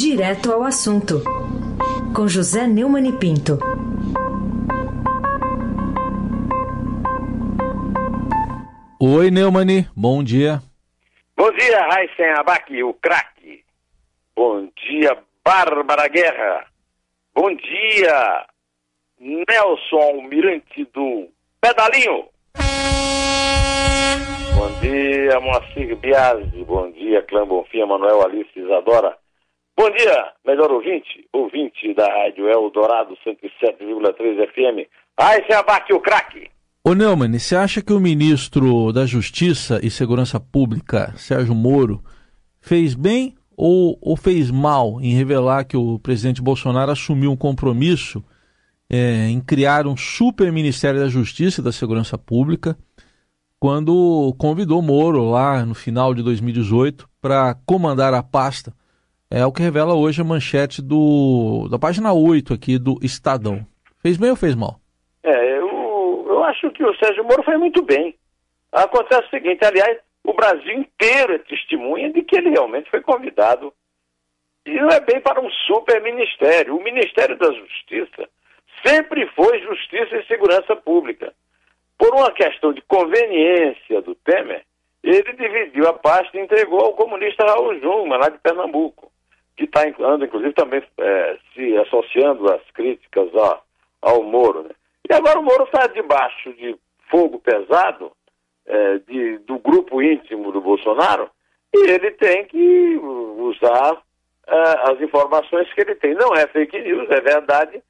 Direto ao assunto, com José Neumann e Pinto. Oi, Neumani, bom dia. Bom dia, Raíssen Abac, o craque. Bom dia, Bárbara Guerra. Bom dia, Nelson Almirante do Pedalinho. Bom dia, Moacir Biasi. Bom dia, Clã Bonfim, Manuel Alice Isadora. Bom dia, melhor ouvinte, ouvinte da Rádio Eldorado 107,3 FM. Aí se abate o craque. Ô Neumann, você acha que o ministro da Justiça e Segurança Pública, Sérgio Moro, fez bem ou, ou fez mal em revelar que o presidente Bolsonaro assumiu um compromisso é, em criar um super Ministério da Justiça e da Segurança Pública? quando convidou Moro lá no final de 2018 para comandar a pasta. É o que revela hoje a manchete do, da página 8 aqui do Estadão. Fez bem ou fez mal? É, eu, eu acho que o Sérgio Moro foi muito bem. Acontece o seguinte, aliás, o Brasil inteiro é testemunha de que ele realmente foi convidado. E não é bem para um super ministério. O Ministério da Justiça sempre foi Justiça e Segurança Pública. Por uma questão de conveniência do Temer, ele dividiu a pasta e entregou ao comunista Raul Juma, lá de Pernambuco, que está andando, inclusive, também é, se associando às críticas ao Moro. Né? E agora o Moro está debaixo de fogo pesado é, de, do grupo íntimo do Bolsonaro e ele tem que usar é, as informações que ele tem. Não é fake news, é verdade.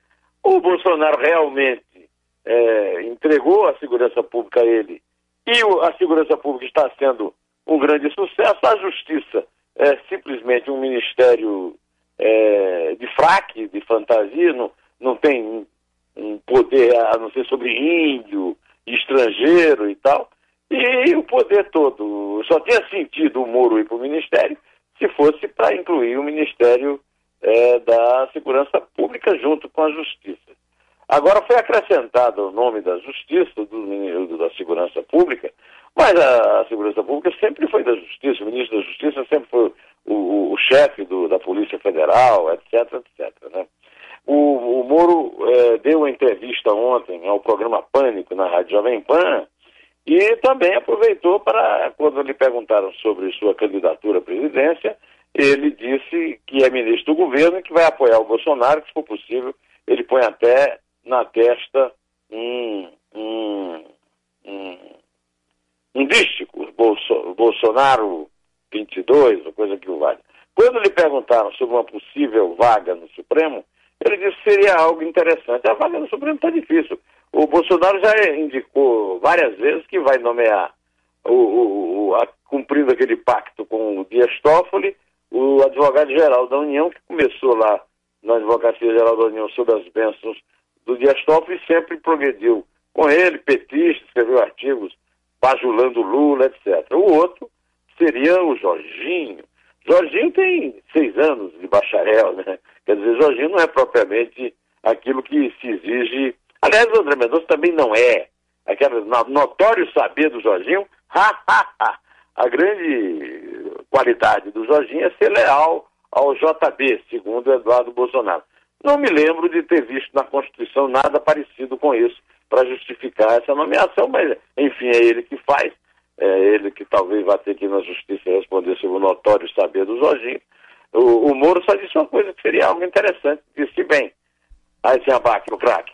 O Bolsonaro realmente é, entregou a segurança pública a ele e o, a segurança pública está sendo um grande sucesso, a justiça é simplesmente um ministério é, de fraque, de fantasia, não, não tem um poder a não ser sobre índio, estrangeiro e tal. E, o poder todo só tinha sentido o Moro ir para o ministério se fosse para incluir o Ministério é, da Segurança Pública junto com a Justiça. Agora foi acrescentado o nome da Justiça, do, da Segurança Pública, mas a, a, Segurança Pública sempre foi da Justiça, o ministro da Justiça sempre foi o, o, o chefe da Polícia Federal, etc, etc. Né? O, o Moro é, deu uma entrevista ontem ao programa Pânico na Rádio Jovem Pan e também aproveitou para, quando lhe perguntaram sobre sua candidatura à presidência, ele disse que é ministro do governo e que vai apoiar o Bolsonaro, que se for possível, ele põe até na testa um, um, um, dístico, Bolso, Bolsonaro 22, ou coisa que o valha. Quando lhe perguntaram sobre uma possível vaga no Supremo, ele disse que seria algo interessante. A vaga no Supremo está difícil. O Bolsonaro já indicou várias vezes que vai nomear, o, o, o a, cumprindo aquele pacto com o Dias Toffoli, o advogado-geral da União, que começou lá na Advocacia Geral da União sob as bênçãos do Dias Toffoli sempre progrediu com ele, petista, escreveu artigos bajulando Lula, etc. O outro seria o Jorginho. Jorginho tem seis anos de bacharel, né? Quer dizer, Jorginho não é propriamente aquilo que se exige. Aliás, o André Mendonça também não é. Aquele notório saber do Jorginho, a grande qualidade do Jorginho é ser leal ao JB, segundo Eduardo Bolsonaro. Não me lembro de ter visto na Constituição nada parecido com isso para justificar essa nomeação, mas enfim, é ele que faz, é ele que talvez vá ter que ir na Justiça responder sobre o notório saber do Jorginho. O, o Moro só disse uma coisa que seria algo interessante, disse bem. Aí se abaque o craque.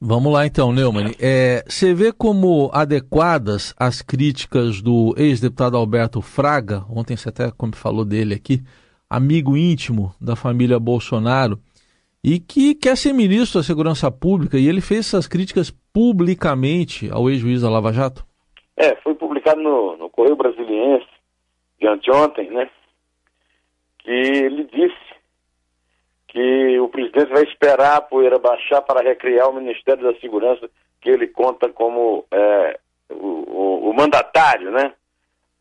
Vamos lá então, Neumann. É, você vê como adequadas as críticas do ex-deputado Alberto Fraga, ontem você até como falou dele aqui, amigo íntimo da família Bolsonaro, e que quer ser ministro da Segurança Pública, e ele fez essas críticas publicamente ao ex-juiz da Lava Jato? É, foi publicado no, no Correio Brasiliense de anteontem, né? Que ele disse que o presidente vai esperar a poeira baixar para recriar o Ministério da Segurança, que ele conta como é, o, o, o, mandatário, né?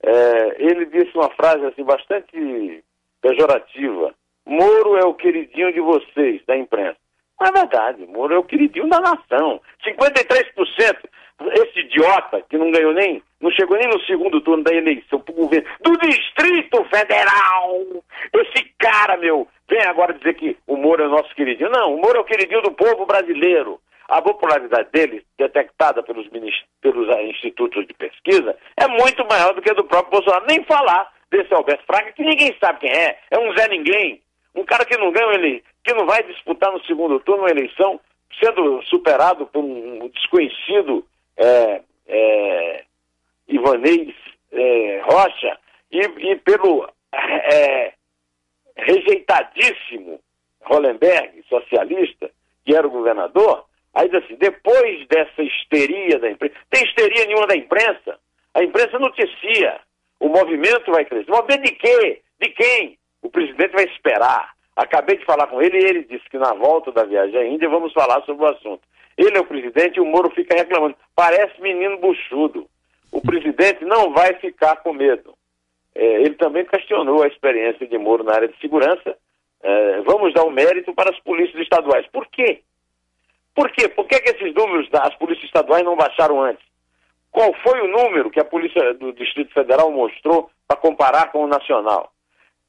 É, ele disse uma frase assim bastante pejorativa Moro é o queridinho de vocês, da imprensa. Não é verdade, Moro é o queridinho da nação. 53%. Esse idiota que não ganhou nem, não chegou nem no segundo turno da eleição pro governo do Distrito Federal. Esse cara, meu, vem agora dizer que o Moro é o nosso queridinho. Não, o Moro é o queridinho do povo brasileiro. A popularidade dele, detectada pelos, pelos uh, institutos de pesquisa, é muito maior do que a do próprio Bolsonaro. Nem falar desse Alberto Fraga, que ninguém sabe quem é. É um Zé Ninguém. Um cara que não ganha ele, que não vai disputar no segundo turno uma eleição, sendo superado por um desconhecido é, é, Ivanês é, Rocha e, e pelo é, rejeitadíssimo Hollenberg, socialista, que era o governador, aí diz assim, depois dessa histeria da imprensa, tem histeria nenhuma da imprensa, a imprensa noticia, o movimento vai crescer. O movimento de quê? De quem? O presidente vai esperar. Acabei de falar com ele e ele disse que na volta da viagem à Índia vamos falar sobre o assunto. Ele é o presidente e o Moro fica reclamando. Parece menino buchudo. O presidente não vai ficar com medo. É, ele também questionou a experiência de Moro na área de segurança. É, vamos dar o um mérito para as polícias estaduais. Por quê? Por quê? Por que, que esses números das polícias estaduais não baixaram antes? Qual foi o número que a Polícia do Distrito Federal mostrou para comparar com o nacional?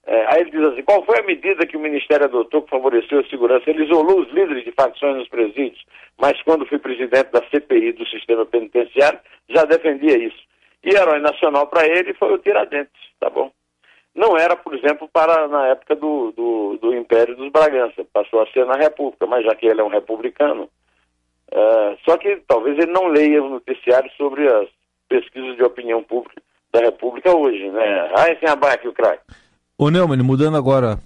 É, aí ele diz assim: qual foi a medida que o Ministério adotou que favoreceu a segurança? Ele isolou os líderes de facções nos presídios, mas quando fui presidente da CPI do sistema penitenciário, já defendia isso. E herói nacional para ele foi o Tiradentes, tá bom? Não era, por exemplo, para na época do, do, do Império dos Bragança, passou a ser na República, mas já que ele é um republicano, uh, só que talvez ele não leia o noticiário sobre as pesquisas de opinião pública da República hoje, né? Ah, sem abaque o craque. Ô Neumann, mudando agora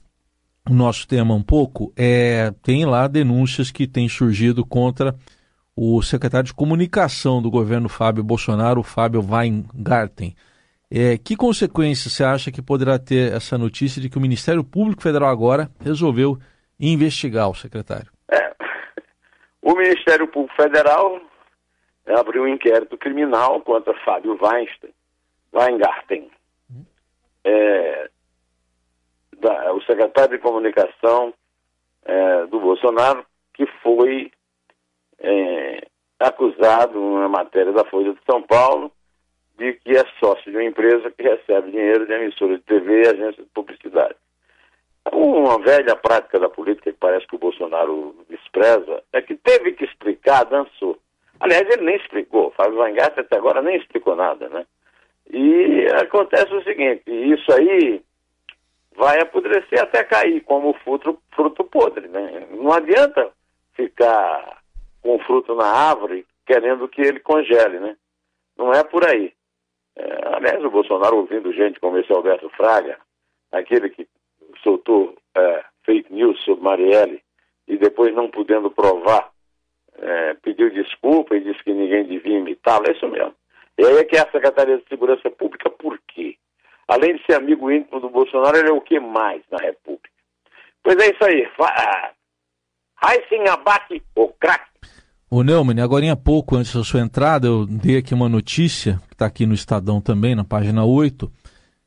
o nosso tema um pouco, é, tem lá denúncias que têm surgido contra o secretário de comunicação do governo Fábio Bolsonaro, o Fábio Weingarten. É, que consequências você acha que poderá ter essa notícia de que o Ministério Público Federal agora resolveu investigar o secretário? É, o Ministério Público Federal abriu um inquérito criminal contra Fábio Weinstein, Weingarten. É, da, o secretário de comunicação é, do Bolsonaro, que foi é, acusado numa matéria da Folha de São Paulo de que é sócio de uma empresa que recebe dinheiro de emissora de TV e agência de publicidade. Uma velha prática da política que parece que o Bolsonaro despreza é que teve que explicar, dançou. Aliás, ele nem explicou. Fábio Vangasta até agora nem explicou nada, né? E acontece o seguinte, isso aí vai apodrecer até cair, como fruto, fruto podre. Né? Não adianta ficar com o fruto na árvore querendo que ele congele, né? Não é por aí. É, aliás, o Bolsonaro ouvindo gente como esse Alberto Fraga, aquele que soltou é, fake news sobre Marielle e depois não podendo provar, é, pediu desculpa e disse que ninguém devia imitá-lo, é isso mesmo. E aí é que é a Secretaria de Segurança Pública, por? Além de ser amigo íntimo do Bolsonaro, ele é o que mais na República? Pois é isso aí. Raíssen abate o craque. O Neumann, agora há pouco, antes da sua entrada, eu dei aqui uma notícia, que está aqui no Estadão também, na página 8,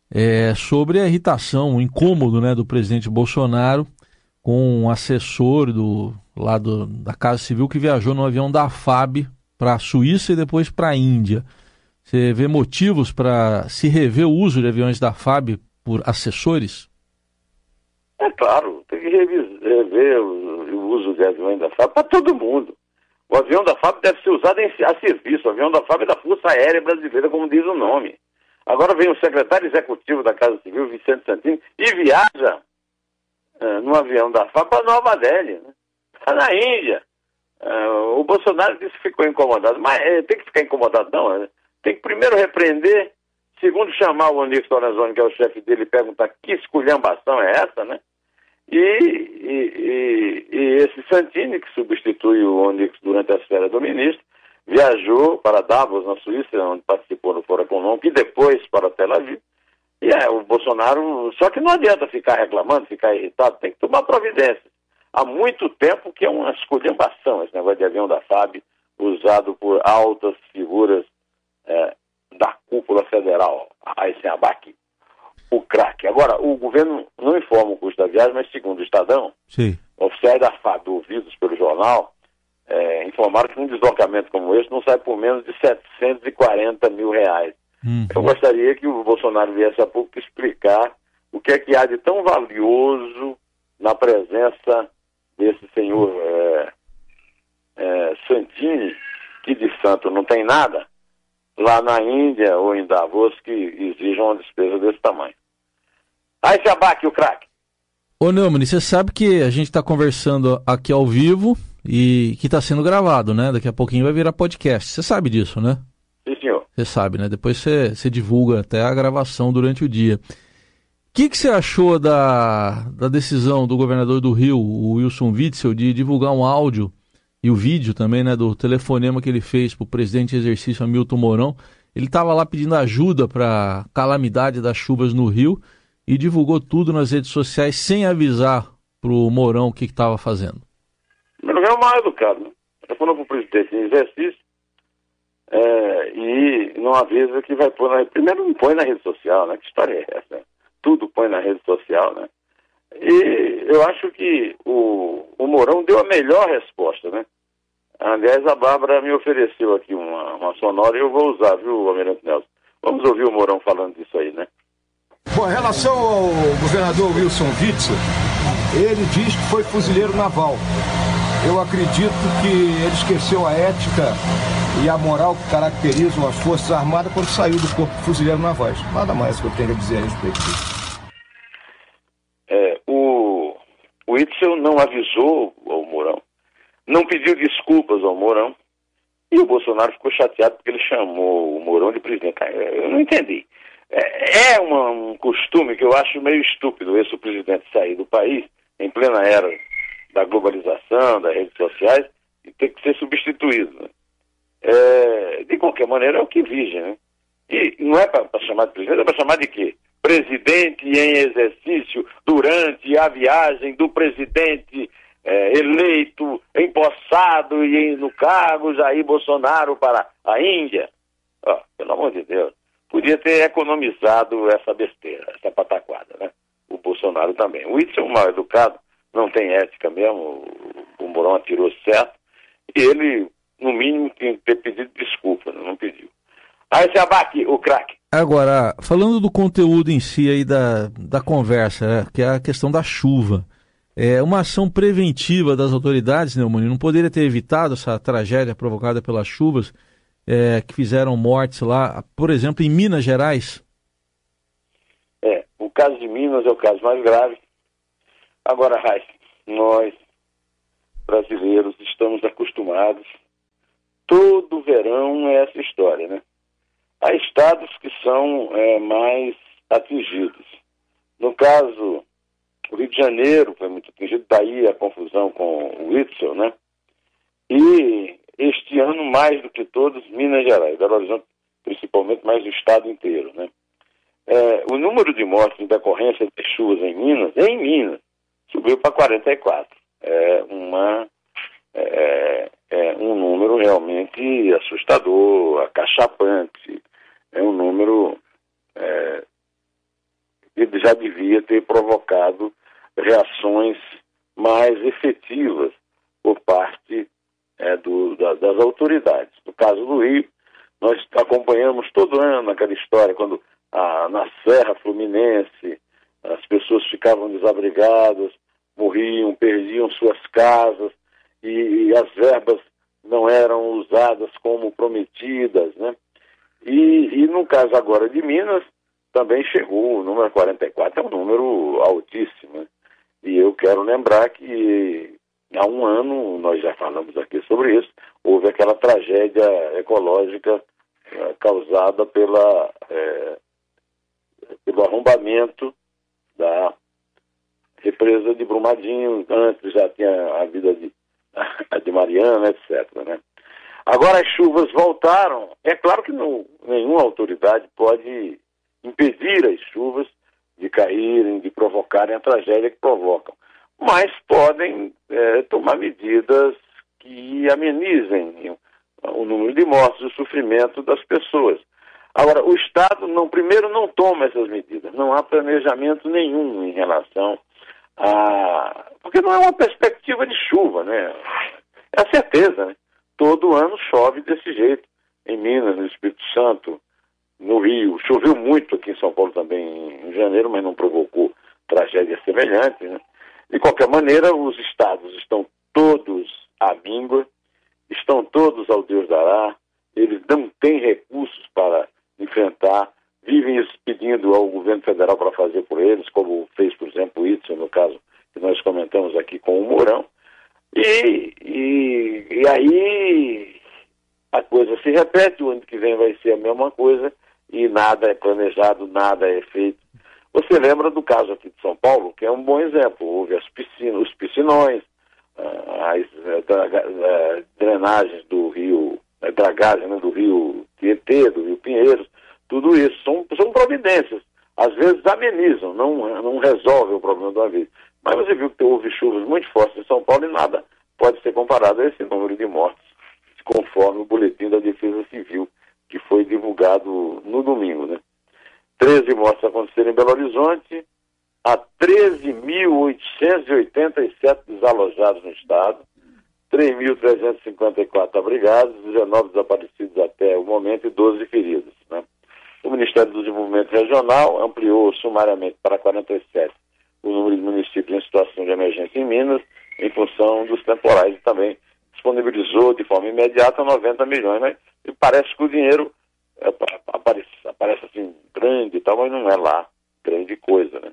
é, sobre a irritação, o incômodo né, do presidente Bolsonaro com um assessor do, lá da Casa Civil que viajou no avião da FAB para a Suíça e depois para a Índia. Você vê motivos para se rever o uso de aviões da FAB por assessores? É claro, tem que rever o, uso de aviões da FAB para todo mundo. O avião da FAB deve ser usado em, a serviço. O avião da FAB é da Força Aérea Brasileira, como diz o nome. Agora vem o secretário executivo da Casa Civil, Vicente Santini, e viaja uh, no avião da FAB para Nova Delhi, né? Está na Índia. Uh, o Bolsonaro disse que ficou incomodado, mas uh, tem que ficar incomodado não, né? Tem que primeiro repreender, segundo chamar o Onix Lorenzoni, que é o chefe dele, e perguntar que esculhambação é essa, né? E, e, e, e, esse Santini, que substitui o Onix durante a esfera do ministro, viajou para Davos, na Suíça, onde participou no Fórum Econômico, e depois para Tel Aviv. E é, o Bolsonaro, só que não adianta ficar reclamando, ficar irritado, tem que tomar providências. Há muito tempo que é uma esculhambação esse negócio de avião da FAB, usado por altas figuras é, da cúpula federal, a Eisenbach, o craque. Agora, o governo não informa o custo da viagem, mas segundo o Estadão, Sim. oficiais da FAB, ouvidos pelo jornal, é, informaram que um deslocamento como esse não sai por menos de 740 mil reais. Hum. Eu gostaria que o Bolsonaro viesse a pouco explicar o que é que há de tão valioso na presença desse senhor é, é, Santini, que de santo não tem nada, lá na Índia ou em Davos que exijam uma despesa desse tamanho. Aí se abaque o craque. Ô Neumann, você sabe que a gente está conversando aqui ao vivo e que está sendo gravado, né? Daqui a pouquinho vai virar podcast. Você sabe disso, né? Sim, senhor. Você sabe, né? Depois você, você divulga até a gravação durante o dia. O que, que você achou da, da decisão do governador do Rio, o Wilson Witzel, de divulgar um áudio e o vídeo também, né, do telefonema que ele fez para o presidente de exercício Hamilton Mourão. Ele estava lá pedindo ajuda para a calamidade das chuvas no Rio e divulgou tudo nas redes sociais sem avisar para o Mourão o que estava fazendo. Não é o mal educado, né? Ele falou para o presidente em exercício é, e não avisa que vai pôr na... Primeiro não põe na rede social, né? Que história é essa? Tudo põe na rede social, né? E eu acho que o, o Mourão deu a melhor resposta, né? Aliás, a Bárbara me ofereceu aqui uma, uma sonora e eu vou usar, viu, Almirante Nelson? Vamos ouvir o Mourão falando disso aí, né? Bom, em relação ao governador Wilson Witzel, ele diz que foi fuzileiro naval. Eu acredito que ele esqueceu a ética e a moral que caracterizam as Forças Armadas quando saiu do corpo de fuzileiro navais. Nada mais que eu tenho a dizer a respeito disso. É, o, o Itzel não avisou não pediu desculpas ao Mourão, e o Bolsonaro ficou chateado porque ele chamou o Mourão de presidente. Eu não entendi. É, é uma, um costume que eu acho meio estúpido esse o presidente sair do país em plena era da globalização, das redes sociais, e ter que ser substituído. Né? É, de qualquer maneira, é o que vige, né? E não é para chamar de presidente, é para chamar de quê? presidente em exercício durante a viagem do presidente é, eleito, empossado e no cargo Jair Bolsonaro para a Índia. Oh, pelo amor de Deus. Podia ter economizado essa besteira, essa pataquada, né? O Bolsonaro também. O um mal educado, não tem ética mesmo, o Mourão atirou certo, e ele, no mínimo, tinha que ter pedido desculpa, né? não pediu. Aí se abate o craque. Agora, falando do conteúdo em si aí da, da conversa, né, que é a questão da chuva. É, uma ação preventiva das autoridades, Neumann, não poderia ter evitado essa tragédia provocada pelas chuvas é, que fizeram mortes lá, por exemplo, em Minas Gerais? É, o caso de Minas é o caso mais grave. Agora, Raíssa, nós, brasileiros, estamos acostumados. Todo verão é essa história, né? Há estados que são é, mais atingidos. No caso, o Rio de Janeiro foi muito atingido, daí a confusão com o Whitson, né? E este ano, mais do que todos, Minas Gerais, Belo Horizonte, principalmente, mais o estado inteiro, né? É, o número de mortes em decorrência de chuvas em Minas, em Minas, subiu para 44. É uma é, é, um número realmente assustador, acachapante é um número é, que já devia ter provocado reações mais efetivas por parte é, do, da, das autoridades. No caso do Rio, nós acompanhamos todo ano aquela história, quando a, na Serra Fluminense as pessoas ficavam desabrigadas, morriam, perdiam suas casas e, e as verbas não eram usadas como prometidas, né? E, e no caso agora de Minas, também chegou, o número 44 é um número altíssimo. E eu quero lembrar que há um ano, nós já falamos aqui sobre isso, houve aquela tragédia ecológica é, causada pela, é, pelo arrombamento da represa de Brumadinho, antes já tinha a vida de, de Mariana, etc. Né? Agora as chuvas voltaram. É claro que não, nenhuma autoridade pode impedir as chuvas de caírem, de provocarem a tragédia que provocam. Mas podem é, tomar medidas que amenizem o número de mortes, o sofrimento das pessoas. Agora, o Estado, não, primeiro, não toma essas medidas. Não há planejamento nenhum em relação a. Porque não é uma perspectiva de chuva, né? É a certeza, né? todo ano chove desse jeito. Em Minas, no Espírito Santo, no Rio. Choveu muito aqui em São Paulo também em janeiro, mas não provocou tragédias semelhantes. Né? De qualquer maneira, os estados estão todos à míngua, estão todos ao Deus dará, eles não têm recursos para enfrentar, vivem pedindo ao governo federal para fazer por eles, como fez, por exemplo, o Itzel, no caso que nós comentamos aqui com o Mourão. E, e, e aí a coisa se repete, o ano que vem vai ser a mesma coisa e nada é planejado, nada é feito. Você lembra do caso aqui de São Paulo, que é um bom exemplo. Houve as piscinas, os piscinões, ah, as eh, eh, drenagens do rio, a dragagem né, do rio Tietê, do rio Pinheiros, tudo isso são, são providências. Às vezes amenizam, não, não resolvem o problema uma vez. Mas você viu que houve chuvas muito fortes em São Paulo e nada pode ser comparado a esse número de mortes, conforme o boletim da Defesa Civil, que foi divulgado no domingo. Né? 13 mortes aconteceram em Belo Horizonte, há 13.887 desalojados no estado, 3.354 abrigados, 19 desaparecidos até o momento e 12 feridos. Né? O Ministério do Desenvolvimento Regional ampliou sumariamente para 47 o número de municípios em situação de emergência em Minas, em função dos temporais, e também disponibilizou de forma imediata 90 milhões, né? E parece que o dinheiro é, aparece, aparece assim grande e tal, mas não é lá grande coisa, né?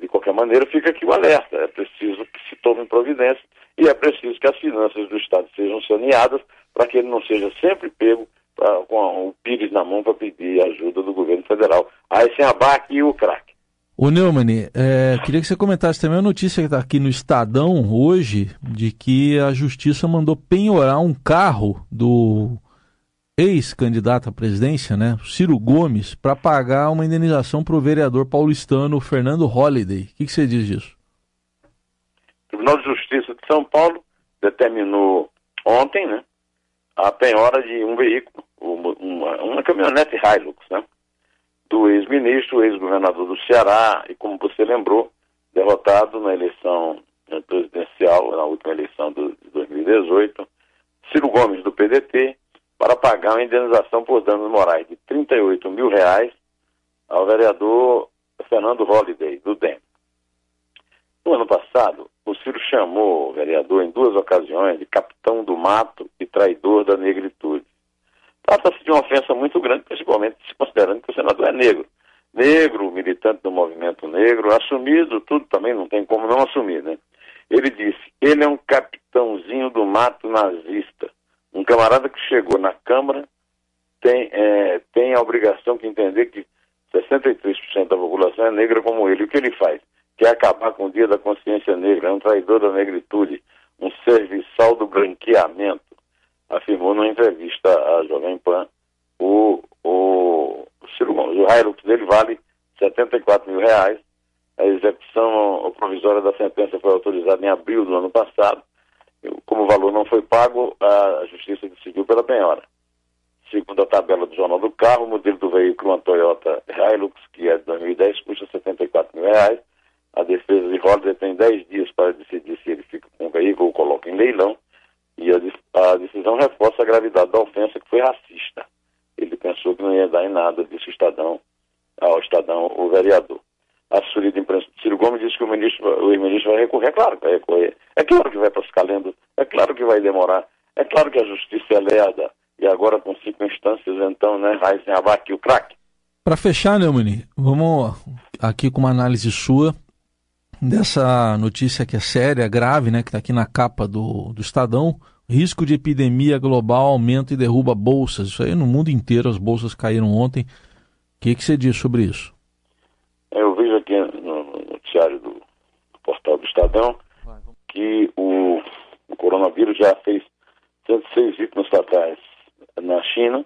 De qualquer maneira, fica aqui o alerta. É preciso que se tomem providências e é preciso que as finanças do Estado sejam saneadas para que ele não seja sempre pego pra, com o pires na mão para pedir ajuda do governo federal. Aí sem abaque e o craque. O Neumann, é, queria que você comentasse também a notícia que está aqui no Estadão hoje, de que a Justiça mandou penhorar um carro do ex-candidato à presidência, né, Ciro Gomes, para pagar uma indenização para o vereador paulistano Fernando Holliday. O que, que, você diz disso? O Tribunal de Justiça de São Paulo determinou ontem né, a penhora de um veículo, uma, uma caminhonete Hilux, né, do ex-ministro, ex-governador do Ceará e, como você lembrou, derrotado na eleição né, presidencial, na última eleição de 2018, Ciro Gomes, do PDT, para pagar uma indenização por danos morais de 38 mil reais ao vereador Fernando Holliday, do DEM. No ano passado, o Ciro chamou o vereador em duas ocasiões de capitão do mato e traidor da negritude. Trata-se de uma ofensa muito grande, principalmente se considerando que o senador é negro. Negro, militante do movimento negro, assumido, tudo também não tem como não assumir, né? Ele disse: ele é um capitãozinho do mato nazista. Um camarada que chegou na Câmara tem, é, tem a obrigação de entender que 63% da população é negra como ele. O que ele faz? Quer acabar com o dia da consciência negra, é um traidor da negritude, um serviçal do branqueamento afirmou numa entrevista à Jovem Pan o, o, o Ciro Gomes. O Hilux dele vale 74 mil reais. A execução provisória da sentença foi autorizada em abril do ano passado. Como o valor não foi pago, a Justiça decidiu pela penhora. Segundo a tabela do Jornal do Carro, o modelo do veículo, uma Toyota Hilux, que é de 2010, custa 74 mil reais. A defesa de Holliday tem 10 dias para decidir se ele fica com o veículo ou coloca em leilão. E a, a decisão reforça a gravidade da ofensa que foi racista. Ele pensou que não ia dar em nada, disse o Estadão, ao Estadão, o vereador. A assessoria de imprensa de Ciro Gomes disse que o ministro, o ministro vai recorrer. É claro que vai recorrer. É claro que vai para os calendos. É claro que vai demorar. É claro que a justiça é lerda. E agora com cinco instâncias, então, né, Raizen Abac, o craque. Para fechar, Neumani, vamos aqui com uma análise sua dessa notícia que é séria, grave, né, que está aqui na capa do, do Estadão. Risco de epidemia global aumenta e derruba bolsas. Isso aí no mundo inteiro, as bolsas caíram ontem. O que, que você diz sobre isso? Eu no noticiário do, do portal do Estadão que o, o, coronavírus já fez 106 vítimas fatais na China,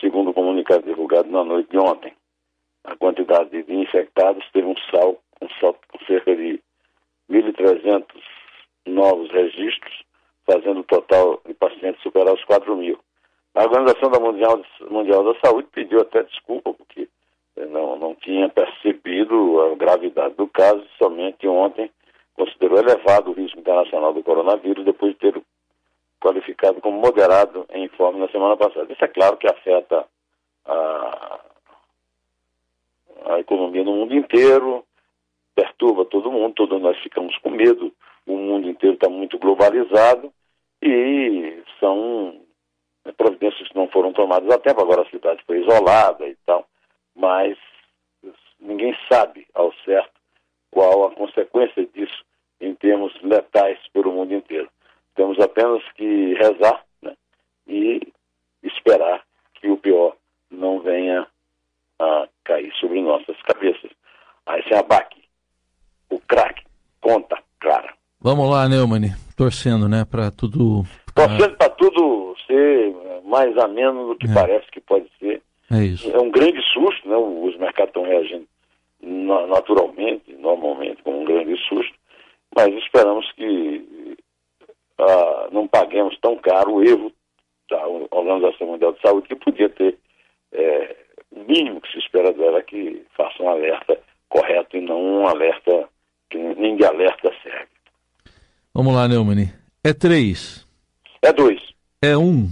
segundo o comunicado divulgado na noite de ontem. A quantidade de infectados teve um salto, um salto com cerca de 1.300 novos registros fazendo o total de pacientes superar os 4 mil. A Organização Mundial, Mundial da Saúde pediu até desculpa, porque não, não tinha percebido a gravidade do caso, somente ontem considerou elevado o risco internacional do coronavírus, depois de ter qualificado como moderado em informe na semana passada. Isso é claro que afeta a, a economia no mundo inteiro, perturba todo mundo, todos nós ficamos com medo, o mundo inteiro está muito globalizado e são providências que não foram tomadas a tempo, agora a cidade foi isolada e tal, mas ninguém sabe ao certo qual a consequência disso em termos letais para o mundo inteiro. Temos apenas que rezar né, e esperar que o pior não venha a cair sobre nossas cabeças. Aí se abaque, o craque, conta clara. Vamos lá, Neumann, torcendo, né, para tudo... Torcendo para tudo ser mais ameno do que é. parece que pode ser. É isso. É um grande susto, né, os mercados estão reagindo naturalmente, normalmente, com um grande susto, mas esperamos que uh, não paguemos tão caro o erro da Organização Mundial de Saúde, que podia ter é, o mínimo que se espera dela é que faça um alerta correto e não um alerta que nem de alerta serve. Vamos lá, Neumann. É três. É dois. É um.